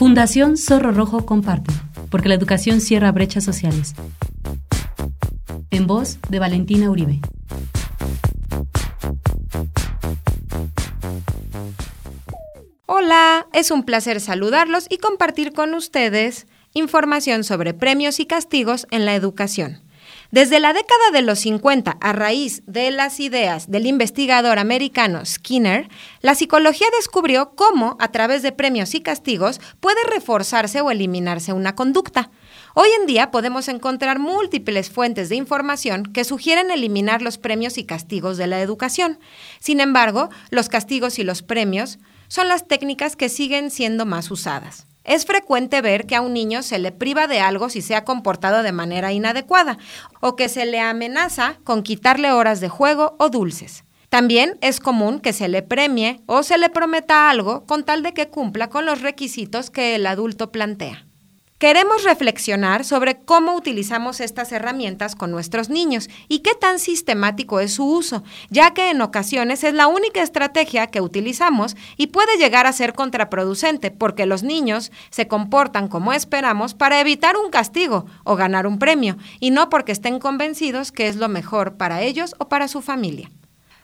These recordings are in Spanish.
Fundación Zorro Rojo comparte, porque la educación cierra brechas sociales. En voz de Valentina Uribe. Hola, es un placer saludarlos y compartir con ustedes información sobre premios y castigos en la educación. Desde la década de los 50, a raíz de las ideas del investigador americano Skinner, la psicología descubrió cómo, a través de premios y castigos, puede reforzarse o eliminarse una conducta. Hoy en día podemos encontrar múltiples fuentes de información que sugieren eliminar los premios y castigos de la educación. Sin embargo, los castigos y los premios son las técnicas que siguen siendo más usadas. Es frecuente ver que a un niño se le priva de algo si se ha comportado de manera inadecuada o que se le amenaza con quitarle horas de juego o dulces. También es común que se le premie o se le prometa algo con tal de que cumpla con los requisitos que el adulto plantea. Queremos reflexionar sobre cómo utilizamos estas herramientas con nuestros niños y qué tan sistemático es su uso, ya que en ocasiones es la única estrategia que utilizamos y puede llegar a ser contraproducente porque los niños se comportan como esperamos para evitar un castigo o ganar un premio y no porque estén convencidos que es lo mejor para ellos o para su familia.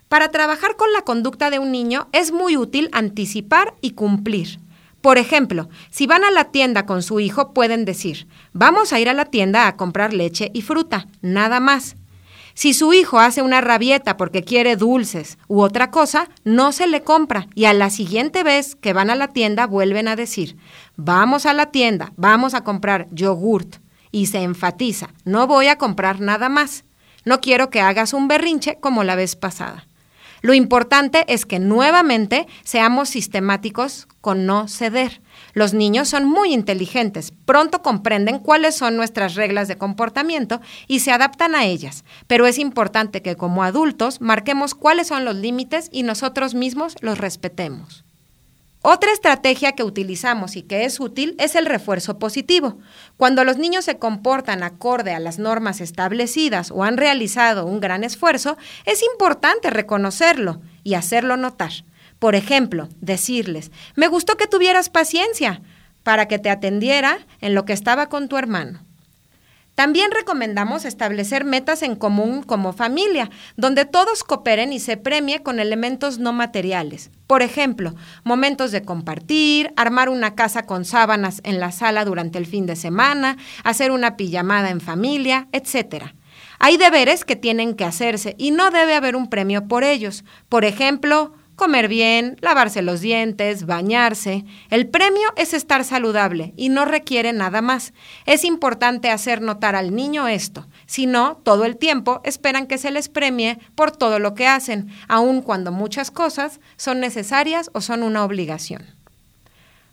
Para trabajar con la conducta de un niño es muy útil anticipar y cumplir. Por ejemplo, si van a la tienda con su hijo, pueden decir, vamos a ir a la tienda a comprar leche y fruta, nada más. Si su hijo hace una rabieta porque quiere dulces u otra cosa, no se le compra y a la siguiente vez que van a la tienda vuelven a decir, vamos a la tienda, vamos a comprar yogurt. Y se enfatiza, no voy a comprar nada más. No quiero que hagas un berrinche como la vez pasada. Lo importante es que nuevamente seamos sistemáticos con no ceder. Los niños son muy inteligentes, pronto comprenden cuáles son nuestras reglas de comportamiento y se adaptan a ellas, pero es importante que como adultos marquemos cuáles son los límites y nosotros mismos los respetemos. Otra estrategia que utilizamos y que es útil es el refuerzo positivo. Cuando los niños se comportan acorde a las normas establecidas o han realizado un gran esfuerzo, es importante reconocerlo y hacerlo notar. Por ejemplo, decirles, me gustó que tuvieras paciencia para que te atendiera en lo que estaba con tu hermano. También recomendamos establecer metas en común como familia, donde todos cooperen y se premie con elementos no materiales. Por ejemplo, momentos de compartir, armar una casa con sábanas en la sala durante el fin de semana, hacer una pijamada en familia, etc. Hay deberes que tienen que hacerse y no debe haber un premio por ellos. Por ejemplo, comer bien, lavarse los dientes, bañarse. El premio es estar saludable y no requiere nada más. Es importante hacer notar al niño esto. Si no, todo el tiempo esperan que se les premie por todo lo que hacen, aun cuando muchas cosas son necesarias o son una obligación.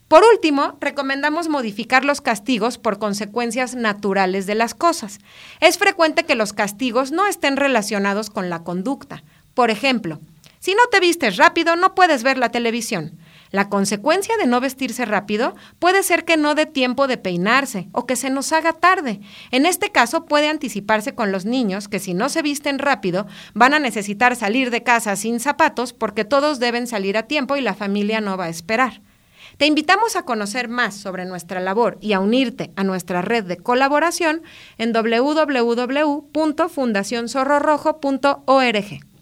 Por último, recomendamos modificar los castigos por consecuencias naturales de las cosas. Es frecuente que los castigos no estén relacionados con la conducta. Por ejemplo, si no te vistes rápido, no puedes ver la televisión. La consecuencia de no vestirse rápido puede ser que no dé tiempo de peinarse o que se nos haga tarde. En este caso puede anticiparse con los niños que si no se visten rápido van a necesitar salir de casa sin zapatos porque todos deben salir a tiempo y la familia no va a esperar. Te invitamos a conocer más sobre nuestra labor y a unirte a nuestra red de colaboración en www.fundacionzorrorojo.org.